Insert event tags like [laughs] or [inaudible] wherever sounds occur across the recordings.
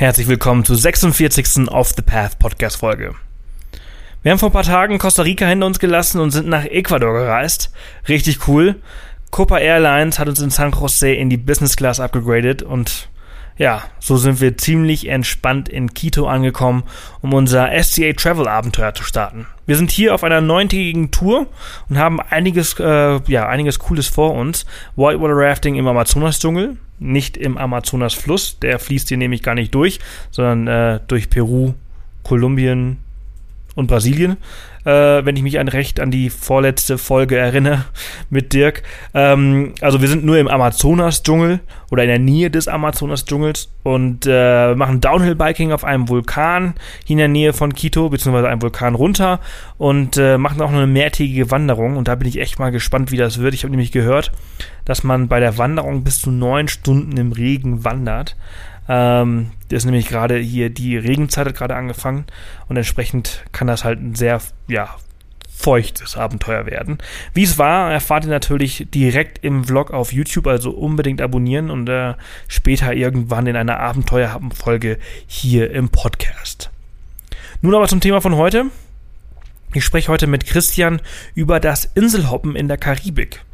Herzlich willkommen zur 46. Off the Path Podcast Folge. Wir haben vor ein paar Tagen Costa Rica hinter uns gelassen und sind nach Ecuador gereist. Richtig cool. Copa Airlines hat uns in San Jose in die Business Class abgegradet und ja, so sind wir ziemlich entspannt in Quito angekommen, um unser SCA Travel Abenteuer zu starten. Wir sind hier auf einer neuntägigen Tour und haben einiges, äh, ja, einiges Cooles vor uns. Whitewater Rafting im Amazonas-Dschungel, nicht im Amazonas-Fluss, der fließt hier nämlich gar nicht durch, sondern äh, durch Peru, Kolumbien, und Brasilien, äh, wenn ich mich an recht an die vorletzte Folge erinnere [laughs] mit Dirk. Ähm, also wir sind nur im Amazonas-Dschungel oder in der Nähe des Amazonas-Dschungels und äh, machen Downhill-Biking auf einem Vulkan in der Nähe von Quito, beziehungsweise einem Vulkan runter und äh, machen auch noch eine mehrtägige Wanderung und da bin ich echt mal gespannt, wie das wird. Ich habe nämlich gehört, dass man bei der Wanderung bis zu neun Stunden im Regen wandert. Ähm, ist nämlich gerade hier die Regenzeit hat gerade angefangen und entsprechend kann das halt ein sehr, ja, feuchtes Abenteuer werden. Wie es war, erfahrt ihr natürlich direkt im Vlog auf YouTube, also unbedingt abonnieren und äh, später irgendwann in einer Abenteuerhaben-Folge hier im Podcast. Nun aber zum Thema von heute. Ich spreche heute mit Christian über das Inselhoppen in der Karibik.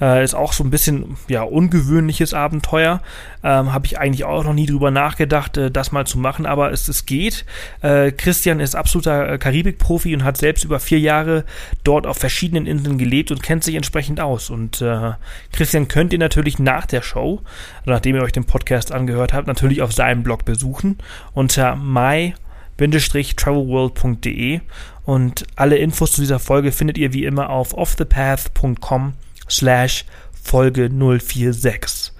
Äh, ist auch so ein bisschen ja ungewöhnliches Abenteuer. Ähm, Habe ich eigentlich auch noch nie drüber nachgedacht, äh, das mal zu machen, aber es, es geht. Äh, Christian ist absoluter äh, Karibik-Profi und hat selbst über vier Jahre dort auf verschiedenen Inseln gelebt und kennt sich entsprechend aus. Und äh, Christian könnt ihr natürlich nach der Show, nachdem ihr euch den Podcast angehört habt, natürlich auf seinem Blog besuchen unter my travelworld.de und alle Infos zu dieser Folge findet ihr wie immer auf offthepath.com slash Folge 046.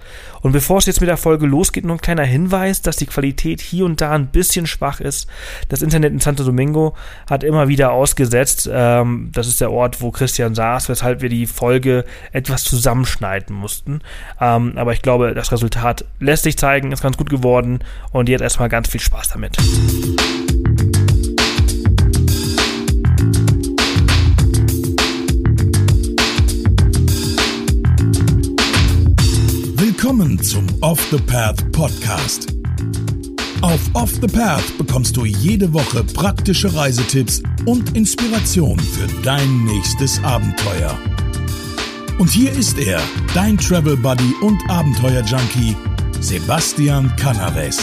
Und bevor es jetzt mit der Folge losgeht, noch ein kleiner Hinweis, dass die Qualität hier und da ein bisschen schwach ist. Das Internet in Santo Domingo hat immer wieder ausgesetzt. Ähm, das ist der Ort, wo Christian saß, weshalb wir die Folge etwas zusammenschneiden mussten. Ähm, aber ich glaube, das Resultat lässt sich zeigen, ist ganz gut geworden und jetzt erstmal ganz viel Spaß damit. Zum Off the Path Podcast. Auf Off the Path bekommst du jede Woche praktische Reisetipps und Inspiration für dein nächstes Abenteuer. Und hier ist er, dein Travel Buddy und Abenteuer Junkie, Sebastian Canaves.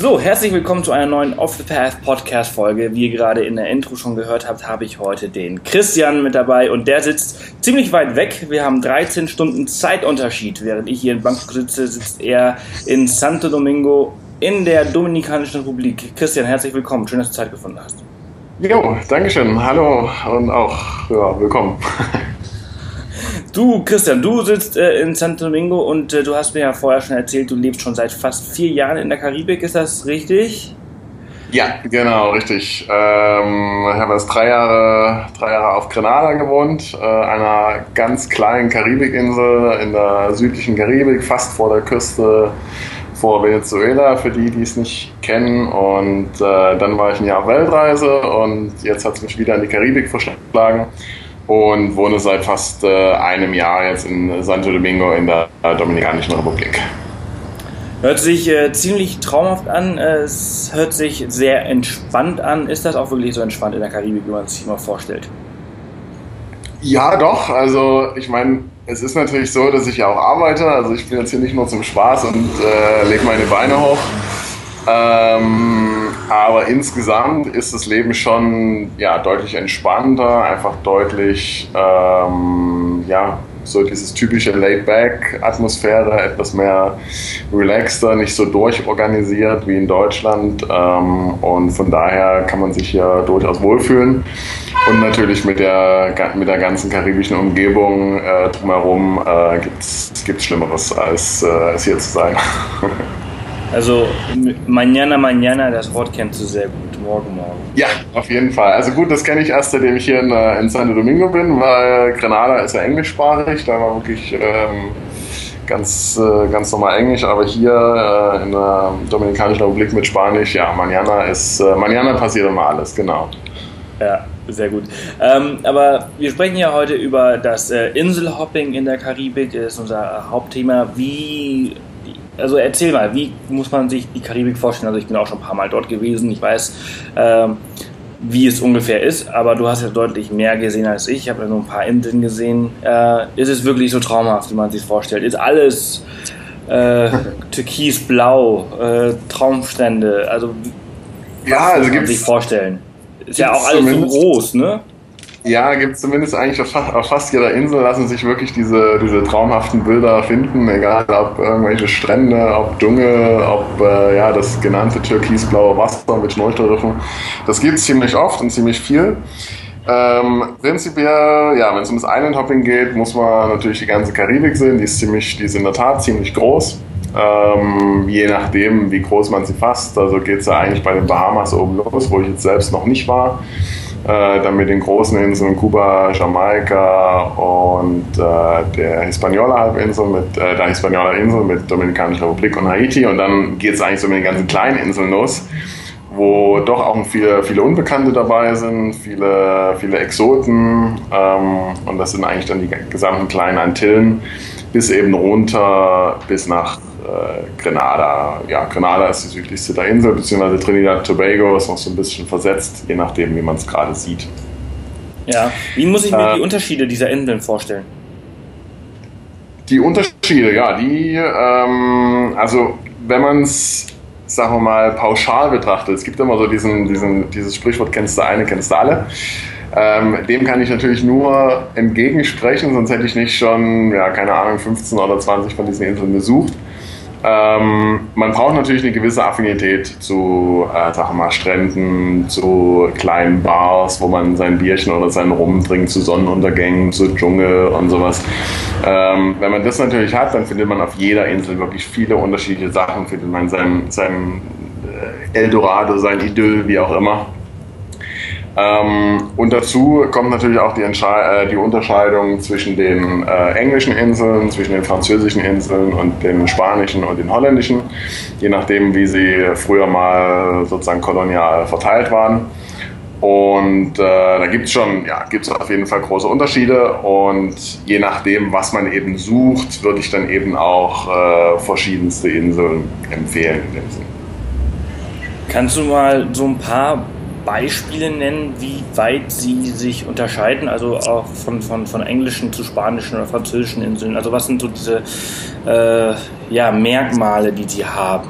So, herzlich willkommen zu einer neuen Off the Path Podcast Folge. Wie ihr gerade in der Intro schon gehört habt, habe ich heute den Christian mit dabei und der sitzt ziemlich weit weg. Wir haben 13 Stunden Zeitunterschied. Während ich hier in Bangkok sitze, sitzt er in Santo Domingo in der Dominikanischen Republik. Christian, herzlich willkommen. Schön, dass du Zeit gefunden hast. Jo, Dankeschön. Hallo und auch ja, willkommen. [laughs] Du, Christian, du sitzt äh, in Santo Domingo und äh, du hast mir ja vorher schon erzählt, du lebst schon seit fast vier Jahren in der Karibik, ist das richtig? Ja, genau, richtig. Ähm, ich habe jetzt drei Jahre, drei Jahre auf Grenada gewohnt, äh, einer ganz kleinen Karibikinsel in der südlichen Karibik, fast vor der Küste vor Venezuela, für die, die es nicht kennen. Und äh, dann war ich ein Jahr Weltreise und jetzt hat es mich wieder in die Karibik verschlagen und wohne seit fast äh, einem Jahr jetzt in Santo Domingo in der äh, Dominikanischen Republik. Hört sich äh, ziemlich traumhaft an, es hört sich sehr entspannt an. Ist das auch wirklich so entspannt in der Karibik, wie man es sich mal vorstellt? Ja, doch. Also ich meine, es ist natürlich so, dass ich ja auch arbeite. Also ich bin jetzt hier nicht nur zum Spaß und äh, lege meine Beine hoch. Ähm, aber insgesamt ist das Leben schon ja, deutlich entspannter, einfach deutlich, ähm, ja, so dieses typische Laid-Back-Atmosphäre, etwas mehr relaxter, nicht so durchorganisiert wie in Deutschland. Ähm, und von daher kann man sich hier durchaus wohlfühlen. Und natürlich mit der, mit der ganzen karibischen Umgebung äh, drumherum äh, gibt es Schlimmeres, als, äh, als hier zu sein. [laughs] Also mañana, mañana, das Wort kennst du sehr gut. Morgen, morgen. Ja, auf jeden Fall. Also gut, das kenne ich erst, seitdem ich hier in, äh, in Santo Domingo bin, weil Grenada ist ja englischsprachig. Da war wirklich ähm, ganz, äh, ganz normal Englisch. Aber hier äh, in der Dominikanischen Republik mit Spanisch, ja, mañana ist, äh, mañana passiert immer alles, genau. Ja, Sehr gut. Ähm, aber wir sprechen ja heute über das äh, Inselhopping in der Karibik, das ist unser Hauptthema. Wie, also erzähl mal, wie muss man sich die Karibik vorstellen? Also ich bin auch schon ein paar Mal dort gewesen, ich weiß, ähm, wie es ungefähr ist, aber du hast ja deutlich mehr gesehen als ich. Ich habe ja nur ein paar Inseln gesehen. Äh, ist es wirklich so traumhaft, wie man sich vorstellt? Ist alles äh, [laughs] türkisblau, äh, Traumstände? Also, ja, also gibt sich vorstellen? Ist ja auch alles so groß, ne? Ja, gibt es zumindest eigentlich auf fast, auf fast, jeder Insel lassen sich wirklich diese, diese traumhaften Bilder finden, egal ob irgendwelche Strände, ob Dschungel, ob äh, ja, das genannte türkisblaue Wasser mit Schnorchelriffen. Das gibt es ziemlich oft und ziemlich viel. Ähm, prinzipiell, ja, wenn es ums Island Hopping geht, muss man natürlich die ganze Karibik sehen. Die ist ziemlich, die ist in der Tat ziemlich groß. Ähm, je nachdem, wie groß man sie fasst. Also geht es ja eigentlich bei den Bahamas oben los, wo ich jetzt selbst noch nicht war. Äh, dann mit den großen Inseln Kuba, Jamaika und äh, der Hispaniola-Halbinsel mit äh, der Hispaniola-Insel mit Dominikanischer Republik und Haiti. Und dann geht es eigentlich so mit den ganzen kleinen Inseln los, wo doch auch viele, viele Unbekannte dabei sind, viele, viele Exoten. Ähm, und das sind eigentlich dann die gesamten kleinen Antillen bis eben runter bis nach äh, Grenada. Ja, Grenada ist die südlichste der Insel, beziehungsweise Trinidad Tobago ist noch so ein bisschen versetzt, je nachdem, wie man es gerade sieht. Ja, wie muss ich mir äh, die Unterschiede dieser Inseln vorstellen? Die Unterschiede, ja, die, ähm, also wenn man es, sagen wir mal, pauschal betrachtet, es gibt immer so diesen, diesen, dieses Sprichwort, kennst du eine, kennst du alle. Ähm, dem kann ich natürlich nur entgegensprechen, sonst hätte ich nicht schon, ja, keine Ahnung, 15 oder 20 von diesen Inseln besucht. Ähm, man braucht natürlich eine gewisse Affinität zu, äh, wir mal, Stränden, zu kleinen Bars, wo man sein Bierchen oder seinen Rum trinkt, zu Sonnenuntergängen, zu Dschungel und sowas. Ähm, wenn man das natürlich hat, dann findet man auf jeder Insel wirklich viele unterschiedliche Sachen, findet man sein, sein äh, Eldorado, sein Idyll, wie auch immer. Ähm, und dazu kommt natürlich auch die, äh, die Unterscheidung zwischen den äh, englischen Inseln, zwischen den französischen Inseln und den spanischen und den holländischen, je nachdem, wie sie früher mal sozusagen kolonial verteilt waren. Und äh, da gibt es schon, ja, gibt es auf jeden Fall große Unterschiede. Und je nachdem, was man eben sucht, würde ich dann eben auch äh, verschiedenste Inseln empfehlen in dem Sinn. Kannst du mal so ein paar Beispiele nennen, wie weit sie sich unterscheiden, also auch von, von, von englischen zu spanischen oder französischen Inseln? Also was sind so diese äh, ja, Merkmale, die sie haben?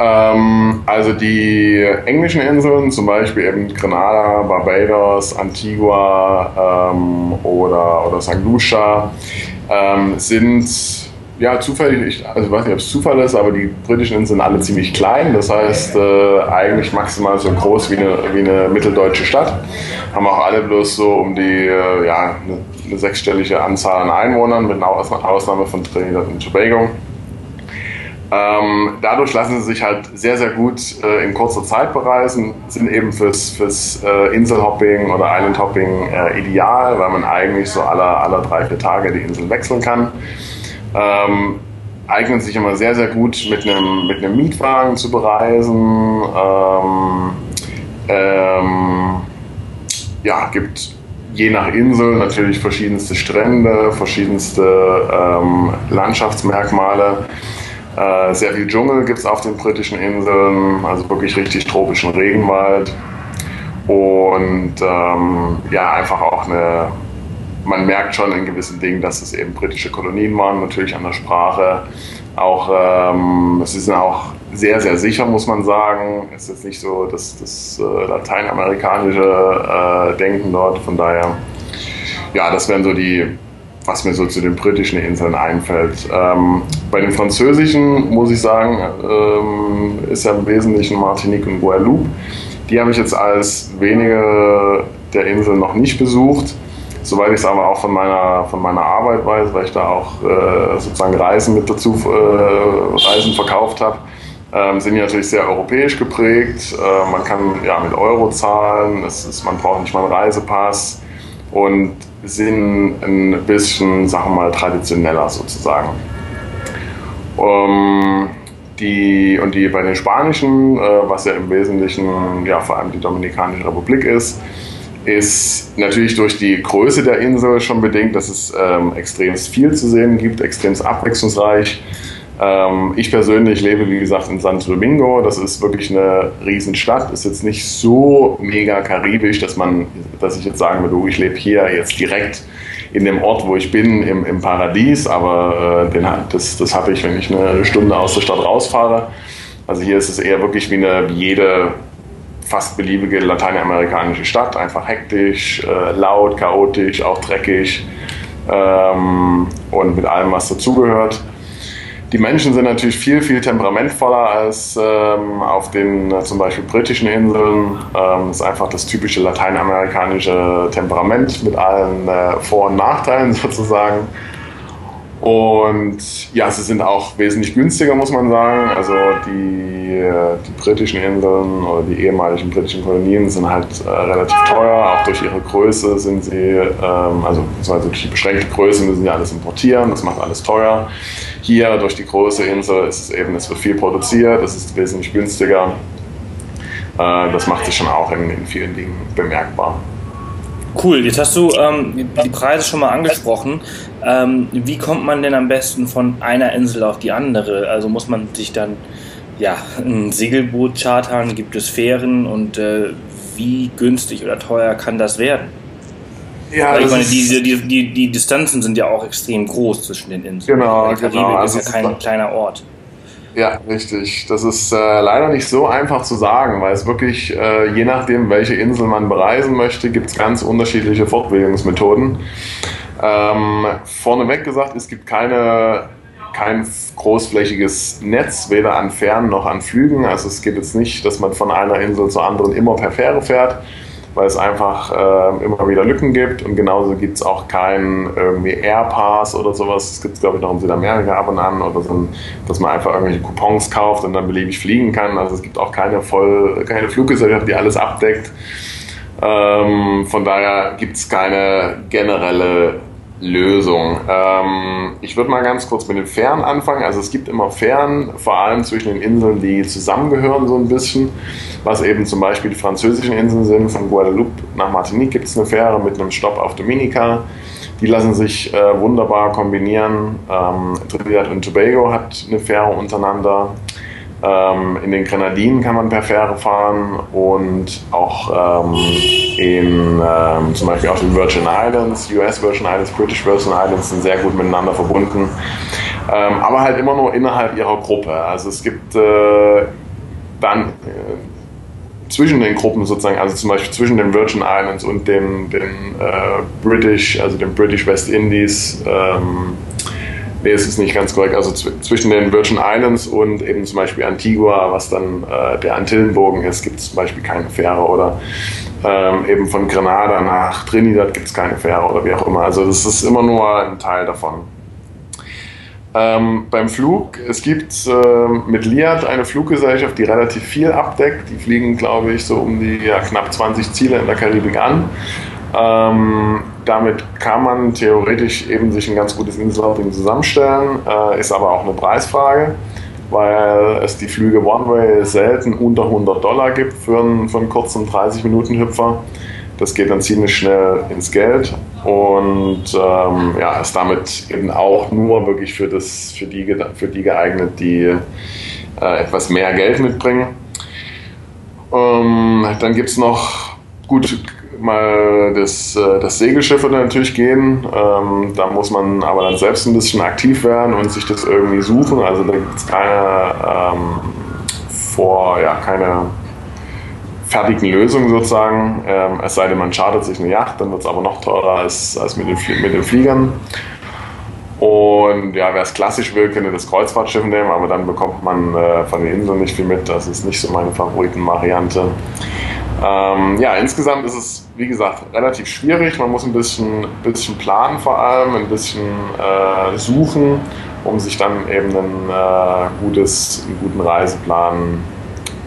Ähm, also die englischen Inseln, zum Beispiel eben Grenada, Barbados, Antigua ähm, oder, oder St. Lucia, ähm, sind ja, zufällig, ich, also weiß nicht, ob es Zufall ist, aber die britischen Inseln sind alle ziemlich klein. Das heißt, äh, eigentlich maximal so groß wie eine, wie eine mitteldeutsche Stadt. Haben auch alle bloß so um die, äh, ja, eine, eine, sechsstellige Anzahl an Einwohnern, mit einer Ausnahme von Trinidad und Tobago. Ähm, dadurch lassen sie sich halt sehr, sehr gut äh, in kurzer Zeit bereisen, sind eben fürs, fürs äh, Inselhopping oder Islandhopping äh, ideal, weil man eigentlich so alle, alle drei, vier Tage die Insel wechseln kann ähm, eignet sich immer sehr, sehr gut mit einem, mit einem Mietwagen zu bereisen. Ähm, ähm, ja, gibt je nach Insel natürlich verschiedenste Strände, verschiedenste ähm, Landschaftsmerkmale. Äh, sehr viel Dschungel gibt es auf den britischen Inseln, also wirklich richtig tropischen Regenwald. Und ähm, ja, einfach auch eine, man merkt schon in gewissen Dingen, dass es eben britische Kolonien waren, natürlich an der Sprache. Auch, ähm, sie sind auch sehr, sehr sicher, muss man sagen. Es ist jetzt nicht so das, das äh, lateinamerikanische äh, Denken dort. Von daher, ja, das wären so die, was mir so zu den britischen Inseln einfällt. Ähm, bei den französischen, muss ich sagen, ähm, ist ja im Wesentlichen Martinique und Guadeloupe. Die habe ich jetzt als wenige der Inseln noch nicht besucht. Soweit ich es aber auch von meiner, von meiner Arbeit weiß, weil ich da auch äh, sozusagen Reisen mit dazu äh, Reisen verkauft habe, ähm, sind die natürlich sehr europäisch geprägt. Äh, man kann ja mit Euro zahlen, ist, man braucht nicht mal einen Reisepass und sind ein bisschen, sagen wir mal, traditioneller sozusagen. Um, die, und die bei den Spanischen, äh, was ja im Wesentlichen ja, vor allem die Dominikanische Republik ist, ist natürlich durch die Größe der Insel schon bedingt, dass es ähm, extrem viel zu sehen gibt, extrem abwechslungsreich. Ähm, ich persönlich lebe, wie gesagt, in Santo Domingo. Das ist wirklich eine Riesenstadt. Ist jetzt nicht so mega karibisch, dass man, dass ich jetzt sagen würde, oh, ich lebe hier jetzt direkt in dem Ort, wo ich bin, im, im Paradies. Aber äh, den, das, das habe ich, wenn ich eine Stunde aus der Stadt rausfahre. Also hier ist es eher wirklich wie, eine, wie jede fast beliebige lateinamerikanische Stadt. Einfach hektisch, äh, laut, chaotisch, auch dreckig ähm, und mit allem, was dazugehört. Die Menschen sind natürlich viel, viel temperamentvoller als ähm, auf den äh, zum Beispiel britischen Inseln. Ähm, das ist einfach das typische lateinamerikanische Temperament mit allen äh, Vor- und Nachteilen [laughs] sozusagen. Und ja, sie sind auch wesentlich günstiger, muss man sagen. Also die, äh, die britischen Inseln oder die ehemaligen britischen Kolonien sind halt äh, relativ teuer. Auch durch ihre Größe sind sie, ähm, also durch die beschränkte Größe müssen sie alles importieren. Das macht alles teuer. Hier durch die große Insel ist es eben, es wird viel produziert, es ist wesentlich günstiger. Äh, das macht sich schon auch in, in vielen Dingen bemerkbar. Cool, jetzt hast du ähm, die Preise schon mal angesprochen. Ähm, wie kommt man denn am besten von einer Insel auf die andere? Also muss man sich dann ja, ein Segelboot chartern? Gibt es Fähren? Und äh, wie günstig oder teuer kann das werden? Ja, Weil ich meine, die, die, die, die Distanzen sind ja auch extrem groß zwischen den Inseln. Genau, genau. Also ist ja kein kleiner Ort. Ja, richtig. Das ist äh, leider nicht so einfach zu sagen, weil es wirklich, äh, je nachdem, welche Insel man bereisen möchte, gibt es ganz unterschiedliche Fortbildungsmethoden. Ähm, vorneweg gesagt, es gibt keine, kein großflächiges Netz, weder an Fähren noch an Flügen. Also es geht jetzt nicht, dass man von einer Insel zur anderen immer per Fähre fährt weil es einfach äh, immer wieder Lücken gibt und genauso gibt es auch keinen irgendwie Airpass oder sowas. Das gibt es, glaube ich, noch in Südamerika ab und an oder so, dass man einfach irgendwelche Coupons kauft und dann beliebig fliegen kann. Also es gibt auch keine, voll, keine Fluggesellschaft, die alles abdeckt. Ähm, von daher gibt es keine generelle Lösung. Ähm, ich würde mal ganz kurz mit den Fähren anfangen. Also es gibt immer Fähren, vor allem zwischen den Inseln, die zusammengehören so ein bisschen, was eben zum Beispiel die französischen Inseln sind. Von Guadeloupe nach Martinique gibt es eine Fähre mit einem Stopp auf Dominica. Die lassen sich äh, wunderbar kombinieren. Ähm, Trinidad und Tobago hat eine Fähre untereinander. Ähm, in den Grenadinen kann man per Fähre fahren und auch ähm, in ähm, zum Beispiel auf den Virgin Islands, US Virgin Islands, British Virgin Islands sind sehr gut miteinander verbunden, ähm, aber halt immer nur innerhalb ihrer Gruppe. Also es gibt äh, dann äh, zwischen den Gruppen sozusagen, also zum Beispiel zwischen den Virgin Islands und den, den äh, British, also den British West Indies, ähm, Nee, es ist nicht ganz korrekt. Also zwischen den Virgin Islands und eben zum Beispiel Antigua, was dann äh, der Antillenbogen ist, gibt es zum Beispiel keine Fähre. Oder ähm, eben von Grenada nach Trinidad gibt es keine Fähre oder wie auch immer. Also das ist immer nur ein Teil davon. Ähm, beim Flug, es gibt äh, mit Liat eine Fluggesellschaft, die relativ viel abdeckt. Die fliegen, glaube ich, so um die ja, knapp 20 Ziele in der Karibik an. Ähm, damit kann man theoretisch eben sich ein ganz gutes Inselhopping zusammenstellen, äh, ist aber auch eine Preisfrage, weil es die Flüge One-Way selten unter 100 Dollar gibt für einen, für einen kurzen 30-Minuten-Hüpfer. Das geht dann ziemlich schnell ins Geld und ähm, ja, ist damit eben auch nur wirklich für, das, für, die, für die geeignet, die äh, etwas mehr Geld mitbringen. Ähm, dann gibt es noch, gut, mal das, äh, das Segelschiff würde natürlich gehen. Ähm, da muss man aber dann selbst ein bisschen aktiv werden und sich das irgendwie suchen. Also da gibt es keine ähm, vor, ja, keine fertigen Lösungen sozusagen. Ähm, es sei denn, man chartert sich eine Yacht, dann wird es aber noch teurer als, als mit, den, mit den Fliegern. Und ja, wer es klassisch will, könnte das Kreuzfahrtschiff nehmen, aber dann bekommt man äh, von den Inseln nicht viel mit. Das ist nicht so meine Favoritenvariante. Ähm, ja, insgesamt ist es, wie gesagt, relativ schwierig. Man muss ein bisschen, bisschen planen vor allem, ein bisschen äh, suchen, um sich dann eben einen, äh, gutes, einen guten Reiseplan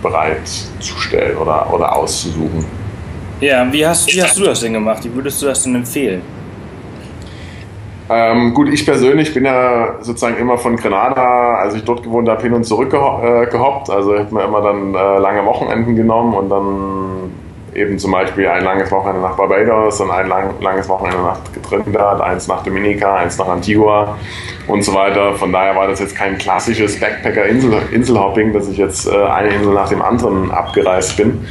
bereitzustellen oder, oder auszusuchen. Ja, wie hast, wie hast du das denn gemacht? Wie würdest du das denn empfehlen? Ähm, gut, ich persönlich bin ja sozusagen immer von Grenada, als ich dort gewohnt habe, hin und zurück äh, gehoppt. Also ich habe mir immer dann äh, lange Wochenenden genommen und dann eben zum Beispiel ein langes Wochenende nach Barbados und ein lang, langes Wochenende nach Trinidad, eins nach Dominica, eins nach Antigua und so weiter. Von daher war das jetzt kein klassisches Backpacker-Inselhopping, dass ich jetzt äh, eine Insel nach dem anderen abgereist bin.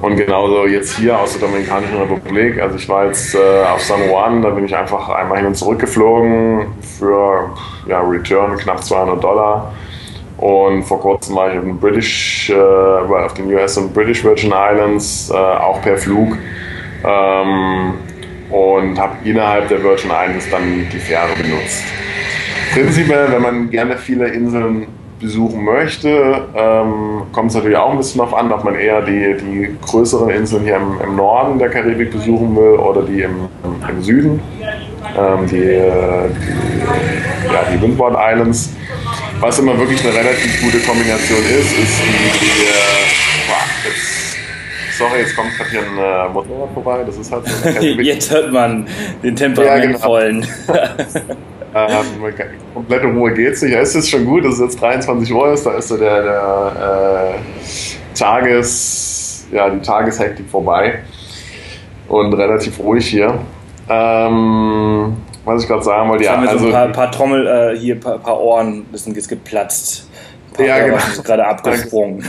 Und genauso jetzt hier aus der Dominikanischen Republik. Also ich war jetzt äh, auf San Juan, da bin ich einfach einmal hin und zurück geflogen für ja, Return knapp 200 Dollar. Und vor kurzem war ich auf den British, äh, auf den US und British Virgin Islands, äh, auch per Flug. Ähm, und habe innerhalb der Virgin Islands dann die Fähre benutzt. Prinzipiell, wenn man gerne viele Inseln besuchen möchte, ähm, kommt es natürlich auch ein bisschen darauf an, ob man eher die, die größeren Inseln hier im, im Norden der Karibik besuchen will oder die im, im Süden, ähm, die, die, ja, die Windward Islands. Was immer wirklich eine relativ gute Kombination ist, ist die, die äh, jetzt, sorry, jetzt kommt gerade hier ein äh, Motorrad vorbei, das ist halt so [laughs] Jetzt hört man den temperamentvollen. Ja, genau. [laughs] ähm, komplette Ruhe geht's nicht. Ja, ist jetzt schon gut, dass es jetzt 23 Uhr ist, da ist so der, der äh, Tages, ja, die Tageshektik vorbei und relativ ruhig hier. Ähm, was ich gerade sagen wollte, ja. Also, so ein paar, paar Trommel, äh, hier, ein paar, paar Ohren, bisschen ist geplatzt. Ein paar ja, genau. gerade abgesprungen.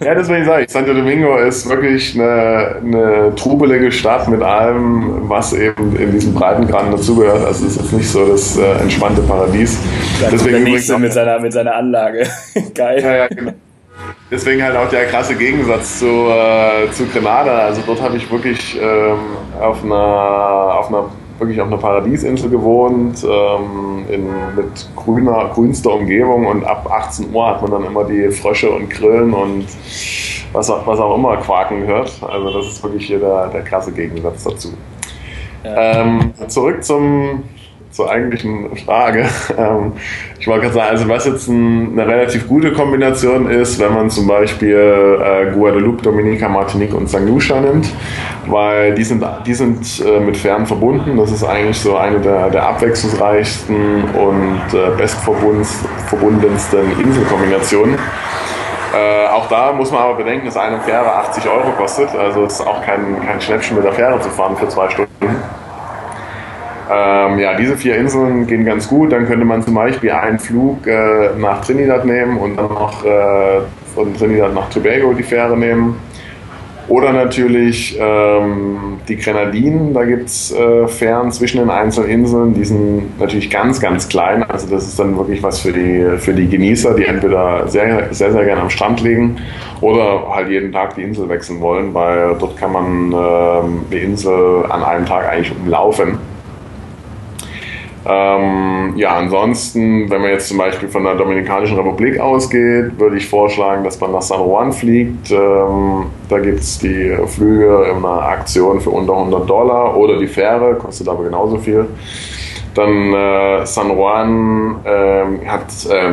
Ja, deswegen sage ich, Santo Domingo ist wirklich eine, eine trubelige Stadt mit allem, was eben in diesem Breitengraden dazugehört. Also es ist nicht so das äh, entspannte Paradies. Das Deswegen der nächste mit seiner, mit seiner Anlage. [laughs] Geil. Ja, ja, genau. Deswegen halt auch der krasse Gegensatz zu, äh, zu Grenada. Also dort habe ich wirklich ähm, auf einer, auf einer wirklich auf einer Paradiesinsel gewohnt, ähm, in, mit grüner, grünster Umgebung und ab 18 Uhr hat man dann immer die Frösche und Grillen und was auch, was auch immer quaken gehört. Also das ist wirklich hier der, der krasse Gegensatz dazu. Ja. Ähm, zurück zum, zur eigentlichen Frage. [laughs] Ähm, ich wollte gerade sagen, also was jetzt ein, eine relativ gute Kombination ist, wenn man zum Beispiel äh, Guadeloupe, Dominica, Martinique und St. Lucia nimmt, weil die sind, die sind äh, mit Fern verbunden. Das ist eigentlich so eine der, der abwechslungsreichsten und äh, bestverbundensten Inselkombinationen. Äh, auch da muss man aber bedenken, dass eine Fähre 80 Euro kostet. Also es ist auch kein, kein Schnäppchen mit der Fähre zu fahren für zwei Stunden. Ähm, ja, diese vier Inseln gehen ganz gut. Dann könnte man zum Beispiel einen Flug äh, nach Trinidad nehmen und dann noch äh, von Trinidad nach Tobago die Fähre nehmen. Oder natürlich ähm, die Grenadinen, da gibt es äh, Fähren zwischen den einzelnen Inseln, die sind natürlich ganz, ganz klein. Also das ist dann wirklich was für die, für die Genießer, die entweder sehr, sehr, sehr gerne am Strand liegen oder halt jeden Tag die Insel wechseln wollen, weil dort kann man ähm, die Insel an einem Tag eigentlich umlaufen. Ähm, ja, ansonsten, wenn man jetzt zum Beispiel von der Dominikanischen Republik ausgeht, würde ich vorschlagen, dass man nach San Juan fliegt. Ähm, da gibt es die Flüge in einer Aktion für unter 100 Dollar oder die Fähre, kostet aber genauso viel. Dann äh, San Juan äh, hat, äh,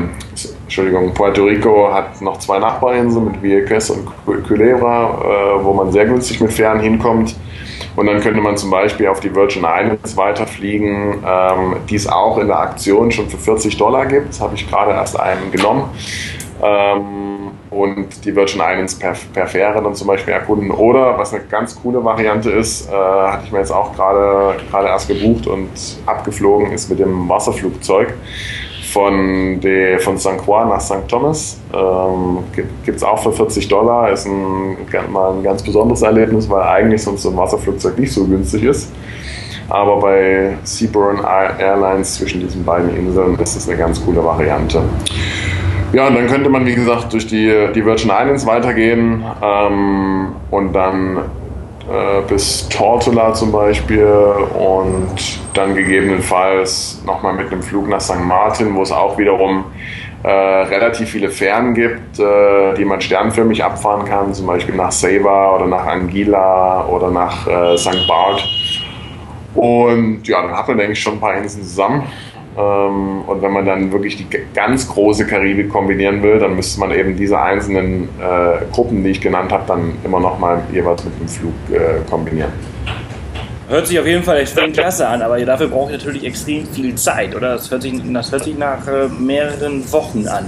Entschuldigung, Puerto Rico hat noch zwei Nachbarinseln mit Vieques und Culebra, äh, wo man sehr günstig mit Fähren hinkommt. Und dann könnte man zum Beispiel auf die Virgin Islands weiterfliegen, ähm, die es auch in der Aktion schon für 40 Dollar gibt. Das habe ich gerade erst einen genommen. Ähm, und die Virgin Islands per, per Fähre dann zum Beispiel erkunden. Oder, was eine ganz coole Variante ist, äh, hatte ich mir jetzt auch gerade erst gebucht und abgeflogen, ist mit dem Wasserflugzeug von, de, von St. Juan nach St. Thomas. Ähm, Gibt es auch für 40 Dollar. Ist ein, mal ein ganz besonderes Erlebnis, weil eigentlich sonst so ein Wasserflugzeug nicht so günstig ist. Aber bei Seaborn Airlines zwischen diesen beiden Inseln ist es eine ganz coole Variante. Ja, und dann könnte man, wie gesagt, durch die, die Virgin Islands weitergehen ähm, und dann äh, bis Tortola zum Beispiel und dann gegebenenfalls nochmal mit einem Flug nach St. Martin, wo es auch wiederum äh, relativ viele Fähren gibt, äh, die man sternförmig abfahren kann, zum Beispiel nach Sava oder nach Anguilla oder nach äh, St. Bart. Und ja, dann hat man, denke ich, schon ein paar Inseln zusammen. Ähm, und wenn man dann wirklich die ganz große Karibik kombinieren will, dann müsste man eben diese einzelnen äh, Gruppen, die ich genannt habe, dann immer noch mal jeweils mit dem Flug äh, kombinieren. Hört sich auf jeden Fall extrem klasse an, aber dafür braucht ihr natürlich extrem viel Zeit, oder? Das hört sich, das hört sich nach äh, mehreren Wochen an.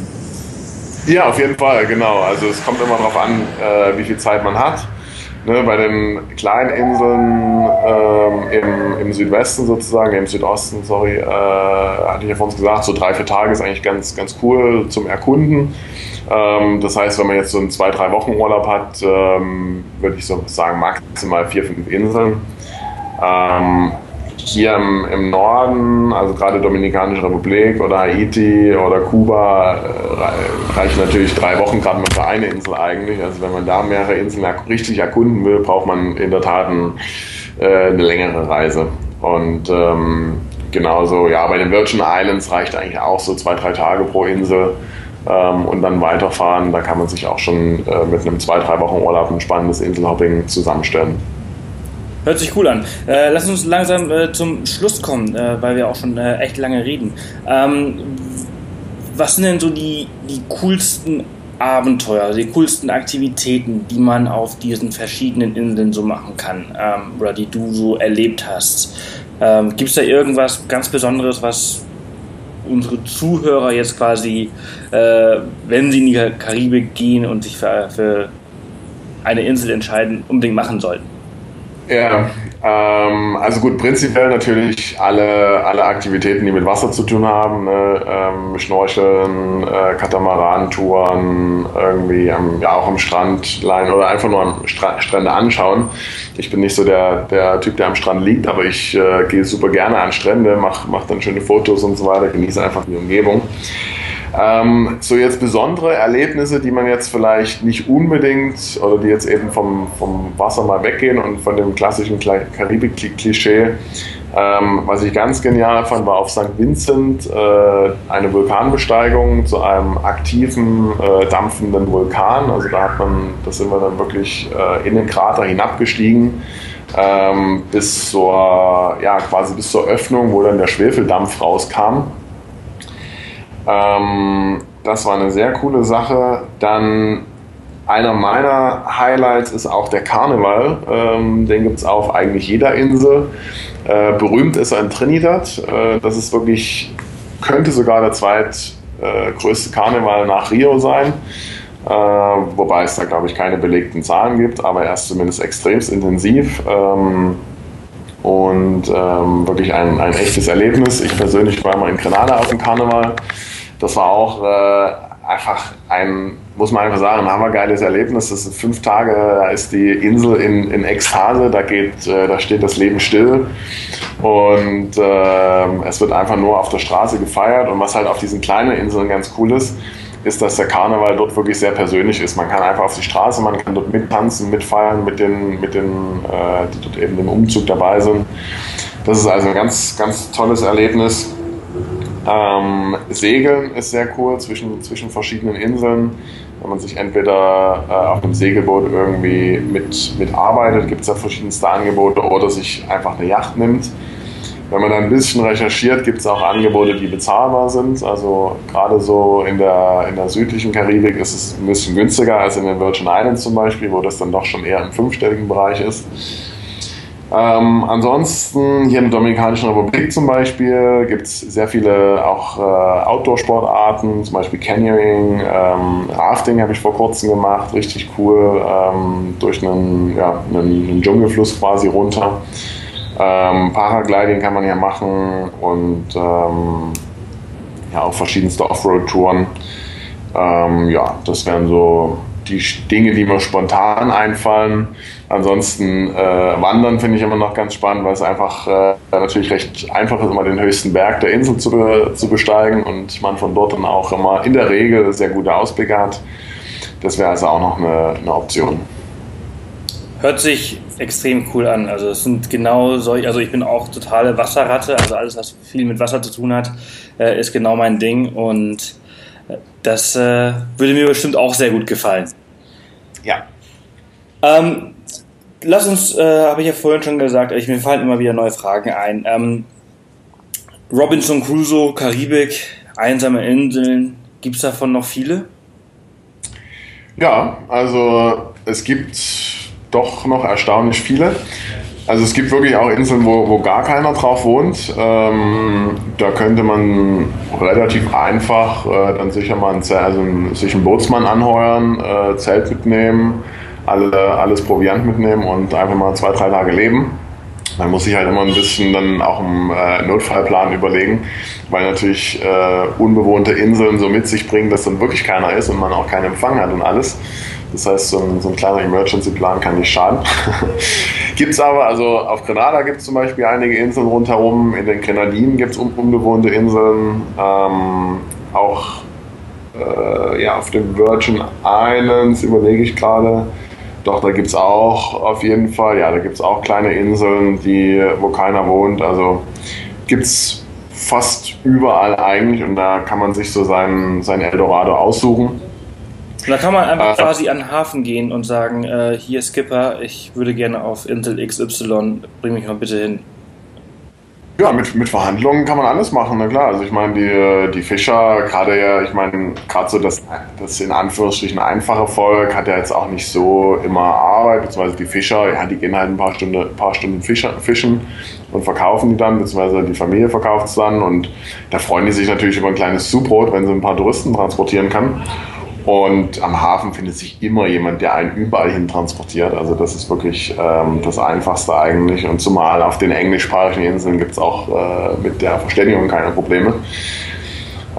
Ja, auf jeden Fall, genau. Also es kommt immer darauf an, äh, wie viel Zeit man hat. Ne, bei den kleinen Inseln ähm, im, im, Südwesten sozusagen, im Südosten, sorry, äh, hatte ich ja vor uns gesagt, so drei, vier Tage ist eigentlich ganz, ganz cool zum Erkunden. Ähm, das heißt, wenn man jetzt so einen zwei, drei Wochen Urlaub hat, ähm, würde ich so sagen, maximal vier, fünf Inseln. Hier im, im, Norden, also gerade Dominikanische Republik oder Haiti oder Kuba, äh, reichen natürlich drei Wochen gerade mal für eine Insel eigentlich. Also wenn man da mehrere Inseln richtig erkunden will, braucht man in der Tat ein, äh, eine längere Reise. Und ähm, genauso, ja, bei den Virgin Islands reicht eigentlich auch so zwei, drei Tage pro Insel. Ähm, und dann weiterfahren, da kann man sich auch schon äh, mit einem zwei, drei Wochen Urlaub ein spannendes Inselhopping zusammenstellen. Hört sich cool an. Äh, lass uns langsam äh, zum Schluss kommen, äh, weil wir auch schon äh, echt lange reden. Ähm, was sind denn so die, die coolsten Abenteuer, also die coolsten Aktivitäten, die man auf diesen verschiedenen Inseln so machen kann ähm, oder die du so erlebt hast? Ähm, Gibt es da irgendwas ganz Besonderes, was unsere Zuhörer jetzt quasi, äh, wenn sie in die Karibik gehen und sich für, für eine Insel entscheiden, unbedingt machen sollten? Ja, ähm, also gut, prinzipiell natürlich alle, alle Aktivitäten, die mit Wasser zu tun haben, ne? ähm, Schnorcheln, äh, Katamaran-Touren, irgendwie am, ja, auch am Strand leihen oder einfach nur am Stra Strände anschauen. Ich bin nicht so der, der Typ, der am Strand liegt, aber ich äh, gehe super gerne an Strände, mache mach dann schöne Fotos und so weiter, genieße einfach die Umgebung. Ähm, so jetzt besondere Erlebnisse, die man jetzt vielleicht nicht unbedingt oder die jetzt eben vom, vom Wasser mal weggehen und von dem klassischen Karibik-Klischee. Ähm, was ich ganz genial fand, war auf St. Vincent äh, eine Vulkanbesteigung zu einem aktiven, äh, dampfenden Vulkan. Also da hat man, da sind wir dann wirklich äh, in den Krater hinabgestiegen. Ähm, bis zur, ja, quasi bis zur Öffnung, wo dann der Schwefeldampf rauskam. Ähm, das war eine sehr coole Sache. Dann einer meiner Highlights ist auch der Karneval. Ähm, den gibt es auf eigentlich jeder Insel. Äh, berühmt ist er in Trinidad. Äh, das ist wirklich, könnte sogar der zweitgrößte äh, Karneval nach Rio sein. Äh, wobei es da, glaube ich, keine belegten Zahlen gibt, aber er ist zumindest extremst intensiv. Ähm, und ähm, wirklich ein, ein echtes Erlebnis. Ich persönlich war mal in Grenada auf dem Karneval das war auch äh, einfach ein, muss man einfach sagen, ein hammergeiles Erlebnis. Das sind fünf Tage, da ist die Insel in, in Ekstase, da, geht, äh, da steht das Leben still und äh, es wird einfach nur auf der Straße gefeiert. Und was halt auf diesen kleinen Inseln ganz cool ist, ist, dass der Karneval dort wirklich sehr persönlich ist. Man kann einfach auf die Straße, man kann dort mittanzen, mitfeiern mit den, mit den äh, die dort eben im Umzug dabei sind. Das ist also ein ganz, ganz tolles Erlebnis. Ähm, Segeln ist sehr cool zwischen, zwischen verschiedenen Inseln. Wenn man sich entweder äh, auf einem Segelboot irgendwie mit, mitarbeitet, gibt es ja verschiedenste Angebote, oder sich einfach eine Yacht nimmt. Wenn man ein bisschen recherchiert, gibt es auch Angebote, die bezahlbar sind. Also gerade so in der, in der südlichen Karibik ist es ein bisschen günstiger als in den Virgin Islands zum Beispiel, wo das dann doch schon eher im fünfstelligen Bereich ist. Ähm, ansonsten hier in der Dominikanischen Republik zum Beispiel gibt es sehr viele auch äh, Outdoor-Sportarten, zum Beispiel Canyoning, ähm, Rafting habe ich vor kurzem gemacht, richtig cool, ähm, durch einen, ja, einen, einen, Dschungelfluss quasi runter. Ähm, Paragliding kann man hier machen und ähm, ja auch verschiedenste Offroad-Touren. Ähm, ja, das wären so die Dinge, die mir spontan einfallen. Ansonsten äh, Wandern finde ich immer noch ganz spannend, weil es einfach äh, natürlich recht einfach ist, immer den höchsten Berg der Insel zu, zu besteigen und man von dort dann auch immer in der Regel sehr gute Ausblicke hat. Das wäre also auch noch eine, eine Option. Hört sich extrem cool an. Also es sind genau solche, also ich bin auch totale Wasserratte, also alles, was viel mit Wasser zu tun hat, äh, ist genau mein Ding und das äh, würde mir bestimmt auch sehr gut gefallen. Ja. Ähm, lass uns, äh, habe ich ja vorhin schon gesagt, ich, mir fallen immer wieder neue Fragen ein. Ähm, Robinson Crusoe, Karibik, einsame Inseln, gibt es davon noch viele? Ja, also es gibt doch noch erstaunlich viele. Also es gibt wirklich auch Inseln, wo, wo gar keiner drauf wohnt. Ähm, da könnte man relativ einfach äh, dann sicher mal ein Zelt, also sich einen Bootsmann anheuern, äh, Zelt mitnehmen, alle, alles Proviant mitnehmen und einfach mal zwei, drei Tage leben. Man muss sich halt immer ein bisschen dann auch einen äh, Notfallplan überlegen, weil natürlich äh, unbewohnte Inseln so mit sich bringen, dass dann wirklich keiner ist und man auch keinen Empfang hat und alles. Das heißt, so ein, so ein kleiner Emergency-Plan kann nicht schaden. [laughs] gibt es aber, also auf Grenada gibt es zum Beispiel einige Inseln rundherum, in den Grenadinen gibt es unbewohnte Inseln, ähm, auch äh, ja, auf den Virgin Islands überlege ich gerade. Doch, da gibt es auch auf jeden Fall, ja, da gibt es auch kleine Inseln, die, wo keiner wohnt. Also gibt es fast überall eigentlich und da kann man sich so sein, sein Eldorado aussuchen. Und da kann man einfach äh, quasi an den Hafen gehen und sagen, äh, hier Skipper, ich würde gerne auf Insel XY, bring mich mal bitte hin. Ja, mit, mit Verhandlungen kann man alles machen, na klar. Also ich meine, die, die Fischer, gerade ja, ich meine, gerade so das, das in Anführungsstrichen einfache Volk hat ja jetzt auch nicht so immer Arbeit, beziehungsweise die Fischer, ja, die gehen halt ein paar Stunden, ein paar Stunden Fischer, fischen und verkaufen die dann, beziehungsweise die Familie verkauft es dann und da freuen die sich natürlich über ein kleines Zubrot, wenn sie ein paar Touristen transportieren kann. Und am Hafen findet sich immer jemand, der einen überall hin transportiert. Also das ist wirklich ähm, das Einfachste eigentlich. Und zumal auf den englischsprachigen Inseln gibt es auch äh, mit der Verständigung keine Probleme.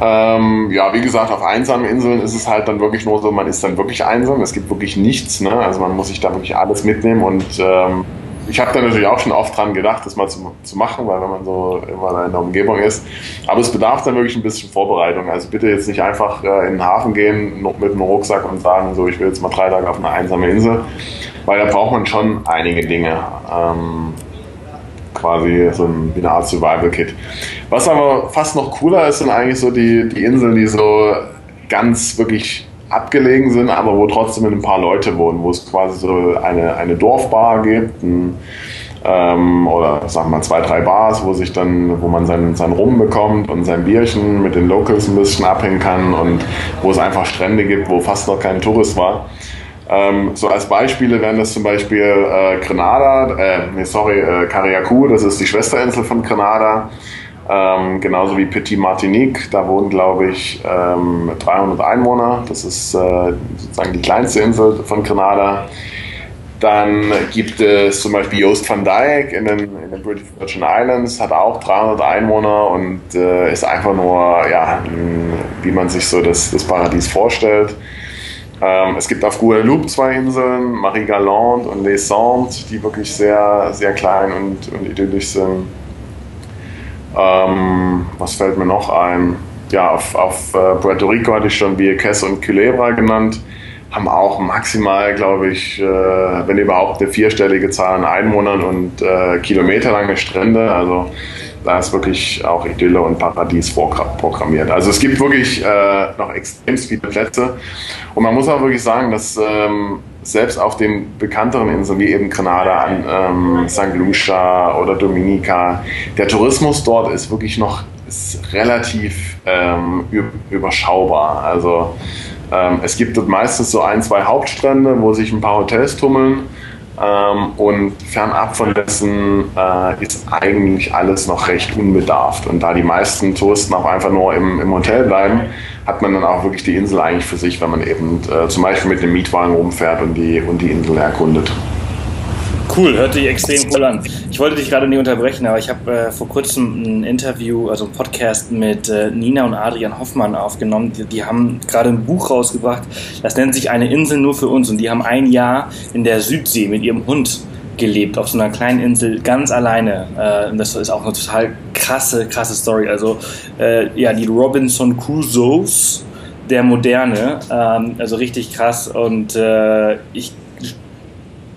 Ähm, ja, wie gesagt, auf einsamen Inseln ist es halt dann wirklich nur so, man ist dann wirklich einsam. Es gibt wirklich nichts. Ne? Also man muss sich da wirklich alles mitnehmen und ähm, ich habe da natürlich auch schon oft dran gedacht, das mal zu, zu machen, weil wenn man so immer in der Umgebung ist. Aber es bedarf dann wirklich ein bisschen Vorbereitung. Also bitte jetzt nicht einfach äh, in den Hafen gehen mit einem Rucksack und sagen, so ich will jetzt mal drei Tage auf eine einsame Insel, weil da braucht man schon einige Dinge. Ähm, quasi so ein, wie eine Art Survival-Kit. Was aber fast noch cooler ist, sind eigentlich so die, die Inseln, die so ganz wirklich abgelegen sind, aber wo trotzdem ein paar Leute wohnen, wo es quasi so eine, eine Dorfbar gibt, ein, ähm, oder sagen wir mal zwei, drei Bars, wo sich dann, wo man sein, sein Rum bekommt und sein Bierchen mit den Locals ein bisschen abhängen kann und wo es einfach Strände gibt, wo fast noch kein Tourist war. Ähm, so als Beispiele wären das zum Beispiel äh, Grenada, äh, nee, sorry, äh, Carriacou, das ist die Schwesterinsel von Grenada. Ähm, genauso wie Petit Martinique, da wohnen, glaube ich, ähm, 300 Einwohner. Das ist äh, sozusagen die kleinste Insel von Grenada. Dann gibt es zum Beispiel Joost van Dyke in den, in den British Virgin Islands, hat auch 300 Einwohner und äh, ist einfach nur, ja, wie man sich so das, das Paradies vorstellt. Ähm, es gibt auf Guadeloupe zwei Inseln, Marie Galante und Les Sandes, die wirklich sehr, sehr klein und, und idyllisch sind. Ähm, was fällt mir noch ein? Ja, auf, auf äh, Puerto Rico hatte ich schon Vieques und Culebra genannt. Haben auch maximal, glaube ich, äh, wenn überhaupt eine vierstellige Zahl an Einwohnern und äh, kilometerlange Strände. Also da ist wirklich auch Idylle und Paradies vorprogrammiert. Also es gibt wirklich äh, noch extrem viele Plätze. Und man muss auch wirklich sagen, dass ähm, selbst auf den bekannteren Inseln wie eben Grenada, ähm, St. Lucia oder Dominica, der Tourismus dort ist wirklich noch ist relativ ähm, überschaubar. Also ähm, es gibt dort meistens so ein, zwei Hauptstrände, wo sich ein paar Hotels tummeln. Ähm, und fernab von dessen äh, ist eigentlich alles noch recht unbedarft. Und da die meisten Touristen auch einfach nur im, im Hotel bleiben, hat man dann auch wirklich die Insel eigentlich für sich, wenn man eben äh, zum Beispiel mit dem Mietwagen rumfährt und die, und die Insel erkundet. Cool, hört sich extrem cool an. Ich wollte dich gerade nicht unterbrechen, aber ich habe äh, vor kurzem ein Interview, also ein Podcast mit äh, Nina und Adrian Hoffmann aufgenommen. Die, die haben gerade ein Buch rausgebracht, das nennt sich Eine Insel nur für uns und die haben ein Jahr in der Südsee mit ihrem Hund gelebt, auf so einer kleinen Insel, ganz alleine. Äh, und das ist auch eine total krasse, krasse Story. Also, äh, ja, die Robinson Crusoes der Moderne, ähm, also richtig krass. Und äh, ich,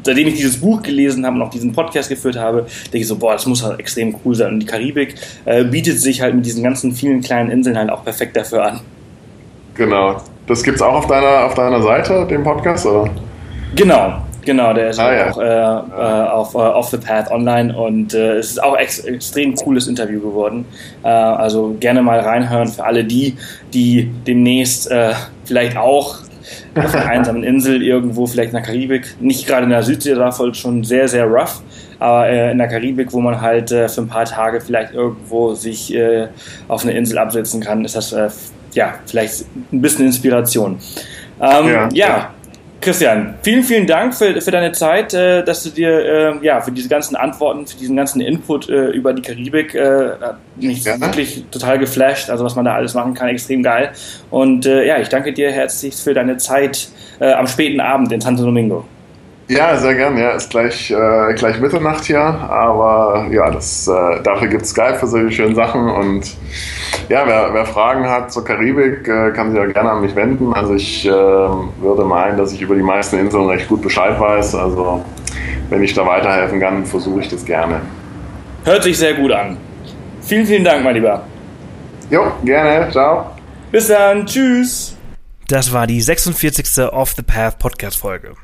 seitdem ich dieses Buch gelesen habe und auch diesen Podcast geführt habe, denke ich so, boah, das muss halt extrem cool sein. Und die Karibik äh, bietet sich halt mit diesen ganzen vielen kleinen Inseln halt auch perfekt dafür an. Genau. Das gibt's auch auf deiner, auf deiner Seite, den Podcast, oder? Genau, Genau, der ist ah, ja. auch äh, äh, auf äh, Off the Path online und äh, es ist auch ex extrem cooles Interview geworden. Äh, also gerne mal reinhören für alle die, die demnächst äh, vielleicht auch auf einer [laughs] einsamen Insel irgendwo, vielleicht in der Karibik, nicht gerade in der Südsee, da war voll schon sehr, sehr rough. aber äh, in der Karibik, wo man halt äh, für ein paar Tage vielleicht irgendwo sich äh, auf eine Insel absetzen kann, ist das äh, ja vielleicht ein bisschen Inspiration. Ähm, ja, ja, Christian, vielen, vielen Dank für, für deine Zeit, äh, dass du dir äh, ja für diese ganzen Antworten, für diesen ganzen Input äh, über die Karibik äh, mich ja. wirklich total geflasht. Also was man da alles machen kann, extrem geil. Und äh, ja, ich danke dir herzlich für deine Zeit äh, am späten Abend in Santo Domingo. Ja, sehr gern. Ja, ist gleich, äh, gleich Mitternacht hier, aber ja, das, äh, dafür gibt es Skype für solche schönen Sachen und ja, wer, wer Fragen hat zur Karibik, äh, kann sich ja gerne an mich wenden. Also ich äh, würde meinen, dass ich über die meisten Inseln recht gut Bescheid weiß. Also wenn ich da weiterhelfen kann, versuche ich das gerne. Hört sich sehr gut an. Vielen, vielen Dank, mein Lieber. Jo, gerne. Ciao. Bis dann. Tschüss. Das war die 46. Off the Path Podcast Folge.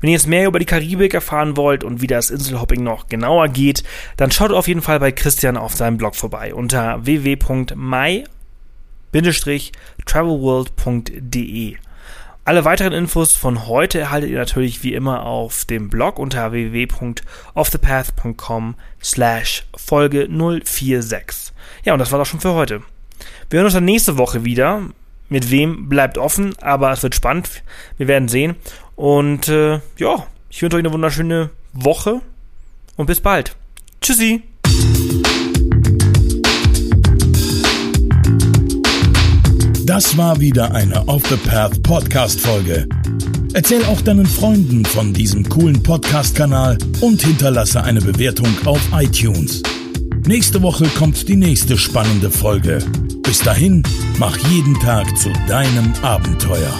Wenn ihr jetzt mehr über die Karibik erfahren wollt und wie das Inselhopping noch genauer geht, dann schaut auf jeden Fall bei Christian auf seinem Blog vorbei unter www.my-travelworld.de. Alle weiteren Infos von heute erhaltet ihr natürlich wie immer auf dem Blog unter www.offthepath.com slash Folge 046. Ja, und das war auch schon für heute. Wir hören uns dann nächste Woche wieder. Mit wem bleibt offen, aber es wird spannend. Wir werden sehen. Und äh, ja, ich wünsche euch eine wunderschöne Woche und bis bald. Tschüssi. Das war wieder eine Off the Path Podcast Folge. Erzähl auch deinen Freunden von diesem coolen Podcast-Kanal und hinterlasse eine Bewertung auf iTunes. Nächste Woche kommt die nächste spannende Folge. Bis dahin, mach jeden Tag zu deinem Abenteuer.